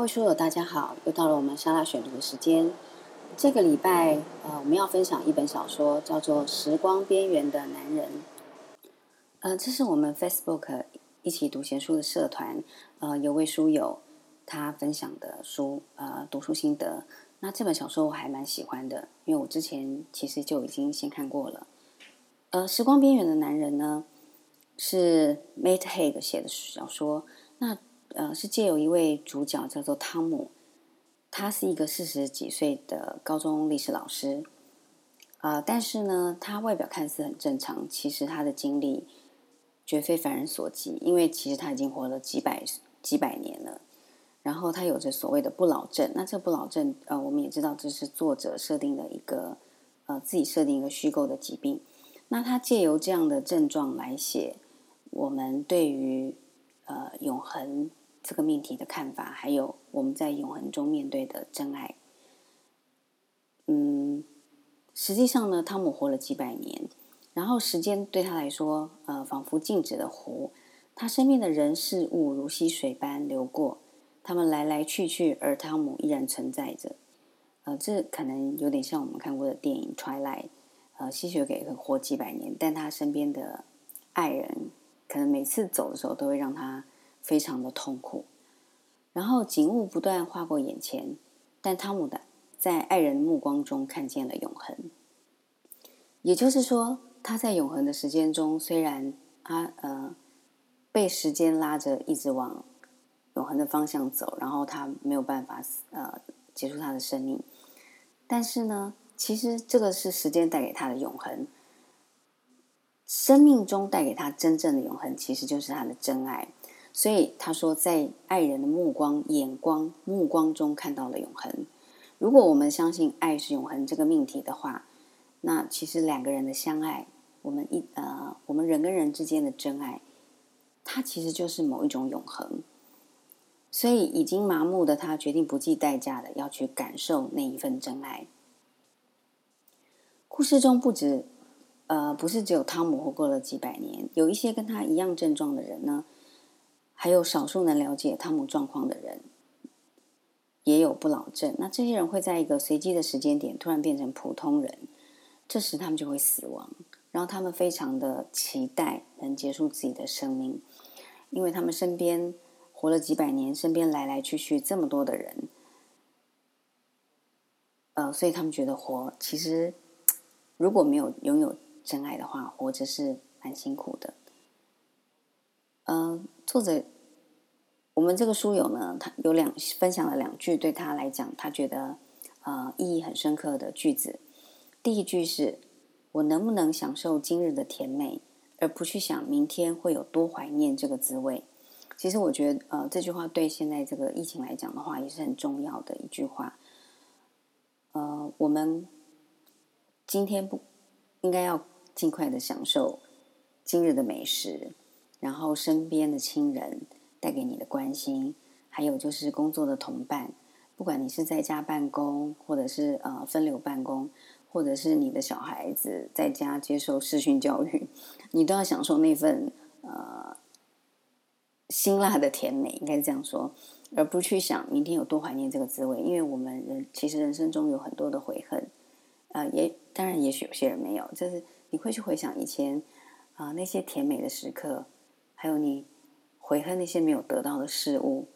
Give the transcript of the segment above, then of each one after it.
各位书友，大家好！又到了我们沙拉选读的时间。这个礼拜，呃，我们要分享一本小说，叫做《时光边缘的男人》。呃，这是我们 Facebook 一起读闲书的社团，呃，有位书友他分享的书，呃，读书心得。那这本小说我还蛮喜欢的，因为我之前其实就已经先看过了。呃，《时光边缘的男人》呢，是 Mate Haig 写的小说。那呃，是借由一位主角叫做汤姆，他是一个四十几岁的高中历史老师，啊，但是呢，他外表看似很正常，其实他的经历绝非凡人所及，因为其实他已经活了几百几百年了，然后他有着所谓的不老症，那这不老症，呃，我们也知道这是作者设定的一个呃自己设定一个虚构的疾病，那他借由这样的症状来写我们对于呃永恒。这个命题的看法，还有我们在永恒中面对的真爱。嗯，实际上呢，汤姆活了几百年，然后时间对他来说，呃，仿佛静止的湖。他身边的人事物如溪水般流过，他们来来去去，而汤姆依然存在着。呃，这可能有点像我们看过的电影《Twilight》。呃，吸血鬼活几百年，但他身边的爱人，可能每次走的时候都会让他。非常的痛苦，然后景物不断划过眼前，但汤姆的在爱人目光中看见了永恒。也就是说，他在永恒的时间中，虽然他呃被时间拉着一直往永恒的方向走，然后他没有办法呃结束他的生命，但是呢，其实这个是时间带给他的永恒。生命中带给他真正的永恒，其实就是他的真爱。所以他说，在爱人的目光、眼光、目光中看到了永恒。如果我们相信爱是永恒这个命题的话，那其实两个人的相爱，我们一呃，我们人跟人之间的真爱，它其实就是某一种永恒。所以已经麻木的他，决定不计代价的要去感受那一份真爱。故事中不止呃，不是只有汤姆活过了几百年，有一些跟他一样症状的人呢。还有少数能了解汤姆状况的人，也有不老症。那这些人会在一个随机的时间点突然变成普通人，这时他们就会死亡。然后他们非常的期待能结束自己的生命，因为他们身边活了几百年，身边来来去去这么多的人，呃，所以他们觉得活其实如果没有拥有真爱的话，活着是蛮辛苦的。嗯，作者，我们这个书友呢，他有两分享了两句对他来讲，他觉得呃意义很深刻的句子。第一句是：“我能不能享受今日的甜美，而不去想明天会有多怀念这个滋味？”其实我觉得，呃，这句话对现在这个疫情来讲的话，也是很重要的一句话。呃，我们今天不应该要尽快的享受今日的美食。然后身边的亲人带给你的关心，还有就是工作的同伴，不管你是在家办公，或者是呃分流办公，或者是你的小孩子在家接受视讯教育，你都要享受那份呃辛辣的甜美，应该是这样说，而不去想明天有多怀念这个滋味。因为我们人其实人生中有很多的悔恨，呃，也当然也许有些人没有，就是你会去回想以前啊那些甜美的时刻。还有你悔恨那些没有得到的事物，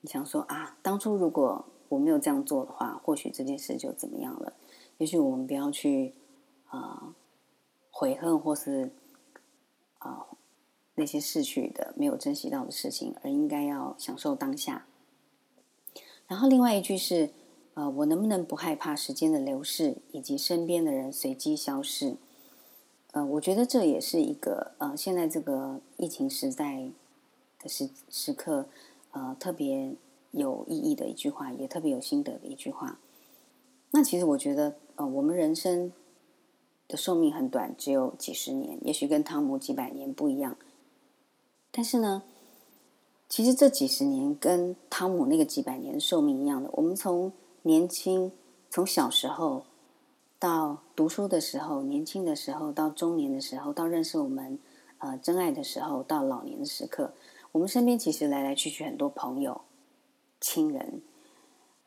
你想说啊，当初如果我没有这样做的话，或许这件事就怎么样了？也许我们不要去啊悔恨或是啊那些逝去的没有珍惜到的事情，而应该要享受当下。然后另外一句是呃，我能不能不害怕时间的流逝以及身边的人随机消逝？呃，我觉得这也是一个呃，现在这个疫情时代的时时刻，呃，特别有意义的一句话，也特别有心得的一句话。那其实我觉得，呃，我们人生的寿命很短，只有几十年，也许跟汤姆几百年不一样。但是呢，其实这几十年跟汤姆那个几百年寿命一样的，我们从年轻，从小时候。到读书的时候，年轻的时候，到中年的时候，到认识我们呃真爱的时候，到老年的时刻，我们身边其实来来去去很多朋友，亲人，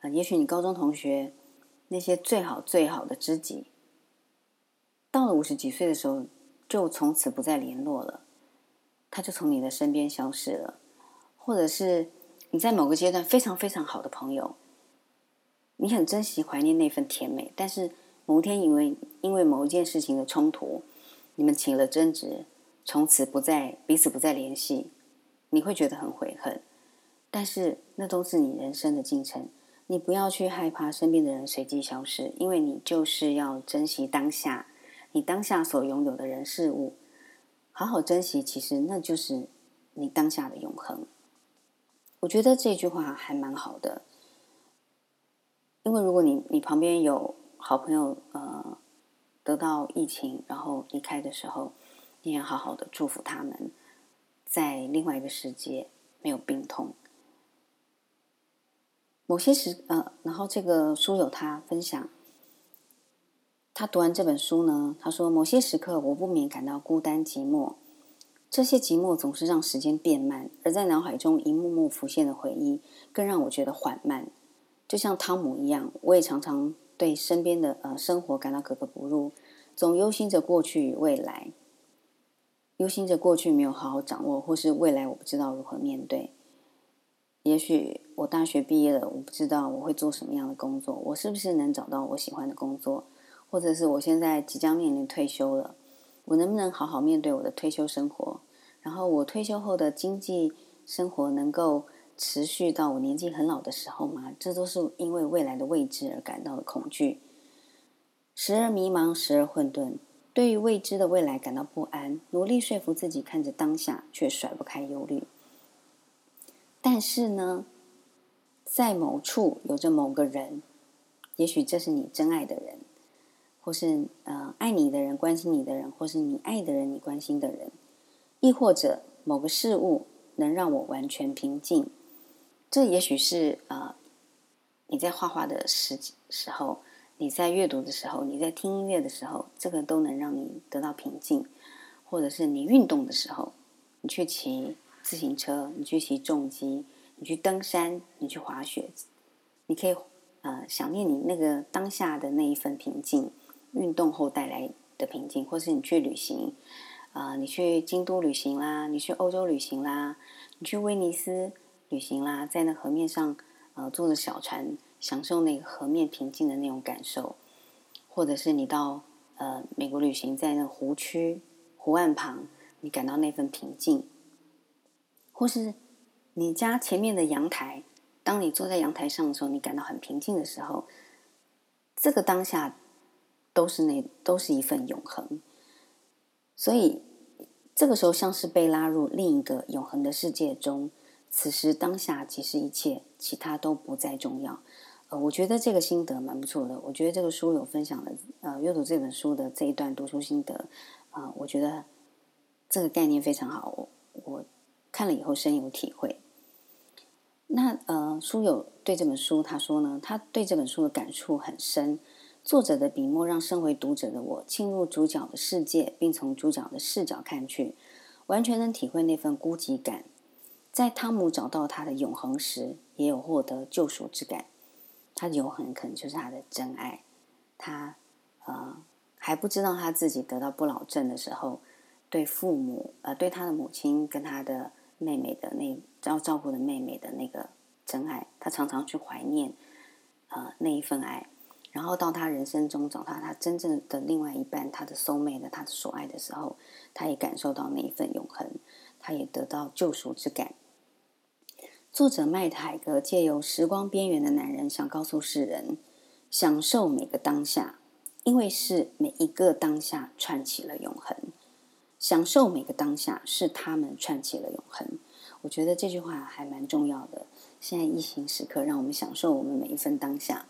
呃，也许你高中同学那些最好最好的知己，到了五十几岁的时候，就从此不再联络了，他就从你的身边消失了，或者是你在某个阶段非常非常好的朋友，你很珍惜怀念那份甜美，但是某天因为因为某一件事情的冲突，你们起了争执，从此不再彼此不再联系。你会觉得很悔恨，但是那都是你人生的进程。你不要去害怕身边的人随机消失，因为你就是要珍惜当下，你当下所拥有的人事物，好好珍惜。其实那就是你当下的永恒。我觉得这句话还蛮好的，因为如果你你旁边有好朋友呃得到疫情然后离开的时候，你也好好的祝福他们。在另外一个世界没有病痛。某些时呃，然后这个书友他分享，他读完这本书呢，他说某些时刻我不免感到孤单寂寞，这些寂寞总是让时间变慢，而在脑海中一幕幕浮现的回忆更让我觉得缓慢。就像汤姆一样，我也常常对身边的呃生活感到格格不入，总忧心着过去与未来。忧心着过去没有好好掌握，或是未来我不知道如何面对。也许我大学毕业了，我不知道我会做什么样的工作，我是不是能找到我喜欢的工作？或者是我现在即将面临退休了，我能不能好好面对我的退休生活？然后我退休后的经济生活能够持续到我年纪很老的时候吗？这都是因为未来的未知而感到的恐惧，时而迷茫，时而混沌。对于未知的未来感到不安，努力说服自己看着当下，却甩不开忧虑。但是呢，在某处有着某个人，也许这是你真爱的人，或是呃爱你的人、关心你的人，或是你爱的人、你关心的人，亦或者某个事物能让我完全平静。这也许是呃你在画画的时时候。你在阅读的时候，你在听音乐的时候，这个都能让你得到平静；或者是你运动的时候，你去骑自行车，你去骑重机，你去登山，你去滑雪，你可以呃想念你那个当下的那一份平静，运动后带来的平静，或是你去旅行，啊，你去京都旅行啦，你去欧洲旅行啦，你去威尼斯旅行啦，在那河面上呃坐着小船。享受那个河面平静的那种感受，或者是你到呃美国旅行，在那湖区湖岸旁，你感到那份平静，或是你家前面的阳台，当你坐在阳台上的时候，你感到很平静的时候，这个当下都是那都是一份永恒。所以这个时候像是被拉入另一个永恒的世界中，此时当下即是一切，其他都不再重要。呃我觉得这个心得蛮不错的。我觉得这个书有分享的，呃，阅读这本书的这一段读书心得，啊，我觉得这个概念非常好。我看了以后深有体会。那呃，书友对这本书他说呢，他对这本书的感触很深。作者的笔墨让身为读者的我进入主角的世界，并从主角的视角看去，完全能体会那份孤寂感。在汤姆找到他的永恒时，也有获得救赎之感。他的永恒可能就是他的真爱，他呃还不知道他自己得到不老症的时候，对父母呃对他的母亲跟他的妹妹的那要照顾的妹妹的那个真爱，他常常去怀念呃那一份爱，然后到他人生中找到他真正的另外一半，他的 soul mate 他的所爱的时候，他也感受到那一份永恒，他也得到救赎之感。作者麦海格借由时光边缘的男人，想告诉世人：享受每个当下，因为是每一个当下串起了永恒。享受每个当下，是他们串起了永恒。我觉得这句话还蛮重要的。现在疫情时刻，让我们享受我们每一份当下。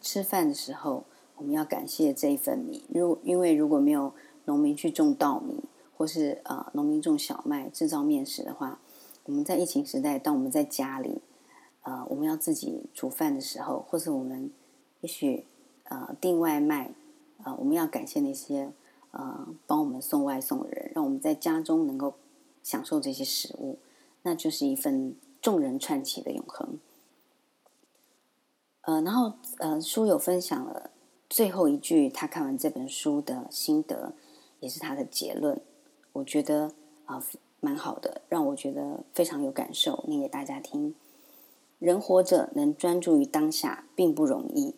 吃饭的时候，我们要感谢这一份米。如因为如果没有农民去种稻米，或是呃农民种小麦制造面食的话。我们在疫情时代，当我们在家里，呃，我们要自己煮饭的时候，或者我们也许呃订外卖，呃，我们要感谢那些呃帮我们送外送的人，让我们在家中能够享受这些食物，那就是一份众人串起的永恒。呃，然后呃，书友分享了最后一句，他看完这本书的心得，也是他的结论。我觉得啊，蛮好的，让我觉得非常有感受，念给大家听。人活着能专注于当下并不容易，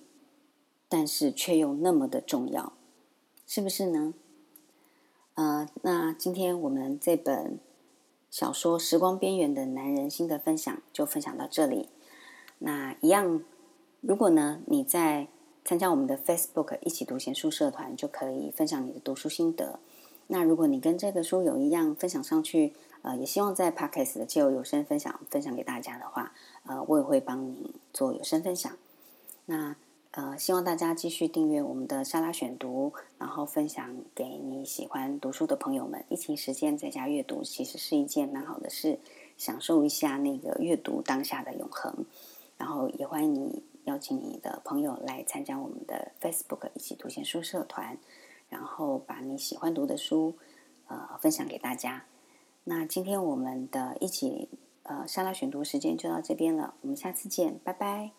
但是却又那么的重要，是不是呢？呃，那今天我们这本小说《时光边缘的男人》心得分享就分享到这里。那一样。如果呢，你在参加我们的 Facebook 一起读闲书社团，就可以分享你的读书心得。那如果你跟这个书友一样分享上去，呃，也希望在 Podcast 的借由有声分享分享给大家的话，呃，我也会帮你做有声分享。那呃，希望大家继续订阅我们的沙拉选读，然后分享给你喜欢读书的朋友们。疫情时间在家阅读，其实是一件蛮好的事，享受一下那个阅读当下的永恒。然后也欢迎你。邀请你的朋友来参加我们的 Facebook 一起读闲书社团，然后把你喜欢读的书呃分享给大家。那今天我们的一起呃沙拉选读时间就到这边了，我们下次见，拜拜。